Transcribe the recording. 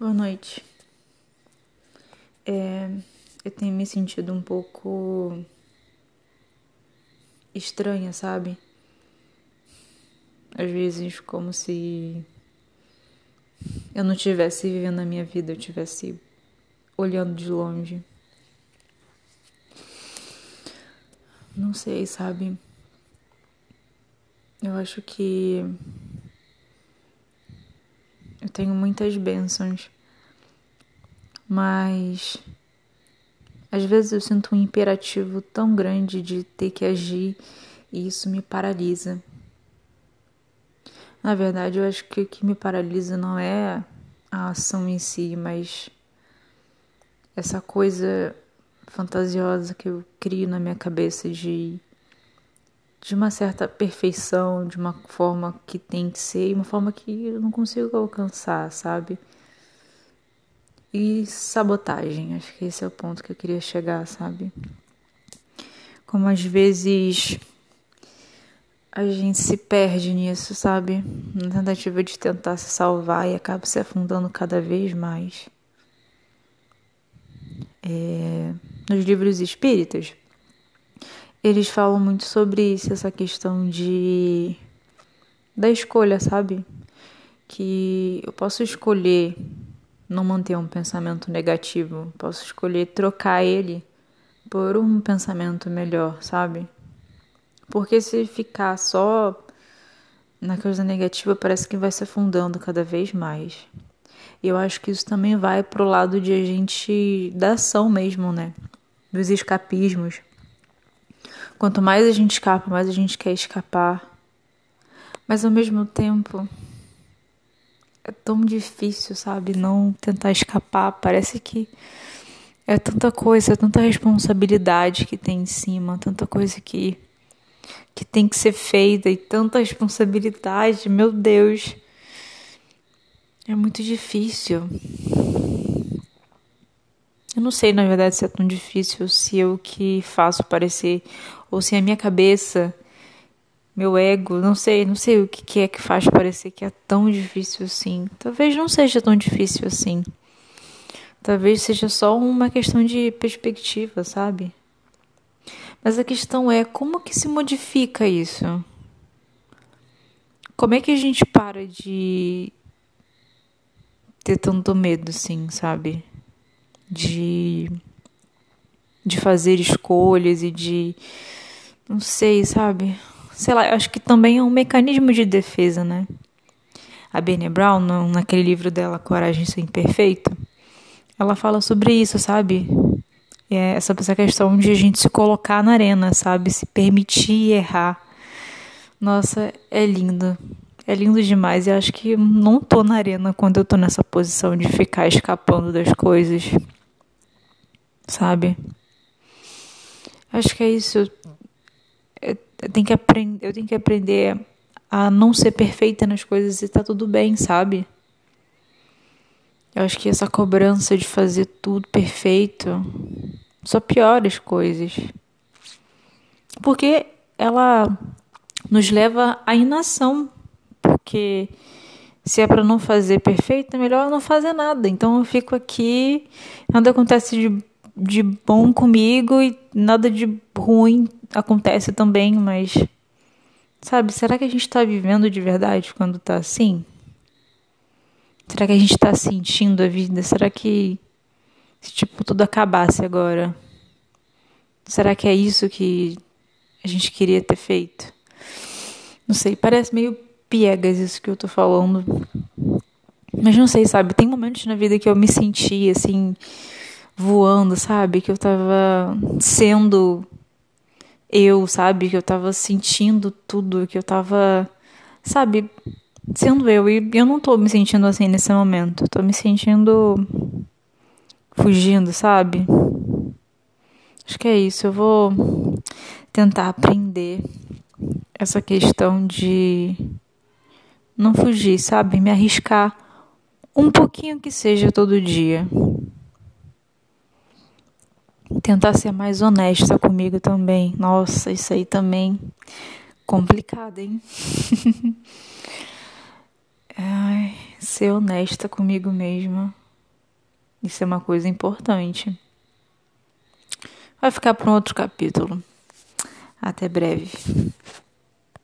Boa noite. É, eu tenho me sentido um pouco estranha, sabe? Às vezes, como se eu não estivesse vivendo a minha vida, eu estivesse olhando de longe. Não sei, sabe? Eu acho que tenho muitas bênçãos, mas às vezes eu sinto um imperativo tão grande de ter que agir e isso me paralisa. Na verdade, eu acho que o que me paralisa não é a ação em si, mas essa coisa fantasiosa que eu crio na minha cabeça de de uma certa perfeição, de uma forma que tem que ser e uma forma que eu não consigo alcançar, sabe? E sabotagem, acho que esse é o ponto que eu queria chegar, sabe? Como às vezes a gente se perde nisso, sabe? Na tentativa de tentar se salvar e acaba se afundando cada vez mais. É... Nos livros espíritas, eles falam muito sobre isso, essa questão de da escolha, sabe? Que eu posso escolher não manter um pensamento negativo, posso escolher trocar ele por um pensamento melhor, sabe? Porque se ficar só na coisa negativa, parece que vai se afundando cada vez mais. E eu acho que isso também vai pro lado de a gente da ação mesmo, né? Dos escapismos. Quanto mais a gente escapa, mais a gente quer escapar. Mas ao mesmo tempo é tão difícil, sabe? Não tentar escapar. Parece que é tanta coisa, tanta responsabilidade que tem em cima, tanta coisa que que tem que ser feita e tanta responsabilidade, meu Deus. É muito difícil. Eu não sei, na verdade, se é tão difícil, se eu que faço parecer, ou se a minha cabeça, meu ego, não sei, não sei o que é que faz parecer que é tão difícil assim. Talvez não seja tão difícil assim. Talvez seja só uma questão de perspectiva, sabe? Mas a questão é como que se modifica isso? Como é que a gente para de ter tanto medo, assim, sabe? de de fazer escolhas e de não sei, sabe? Sei lá, acho que também é um mecanismo de defesa, né? A Brené Brown, naquele livro dela Coragem Sem Perfeito, ela fala sobre isso, sabe? É essa, essa questão de a gente se colocar na arena, sabe? Se permitir errar. Nossa, é lindo. É lindo demais. E acho que não tô na arena quando eu tô nessa posição de ficar escapando das coisas sabe? Acho que é isso. Eu tenho que aprender, eu tenho que aprender a não ser perfeita nas coisas e tá tudo bem, sabe? Eu acho que essa cobrança de fazer tudo perfeito só piora as coisas. Porque ela nos leva à inação. Porque se é para não fazer perfeito, é melhor não fazer nada. Então eu fico aqui, nada acontece de de bom comigo e nada de ruim acontece também, mas sabe, será que a gente está vivendo de verdade quando está assim? Será que a gente está sentindo a vida? Será que se tipo tudo acabasse agora? Será que é isso que a gente queria ter feito? Não sei, parece meio piegas isso que eu tô falando. Mas não sei, sabe? Tem momentos na vida que eu me senti assim voando, sabe? Que eu tava sendo eu, sabe? Que eu tava sentindo tudo, que eu tava, sabe? Sendo eu. E eu não tô me sentindo assim nesse momento. Tô me sentindo fugindo, sabe? Acho que é isso. Eu vou tentar aprender essa questão de não fugir, sabe? Me arriscar um pouquinho que seja todo dia tentar ser mais honesta comigo também. Nossa, isso aí também complicado, hein? Ai, ser honesta comigo mesma. Isso é uma coisa importante. Vai ficar para um outro capítulo. Até breve.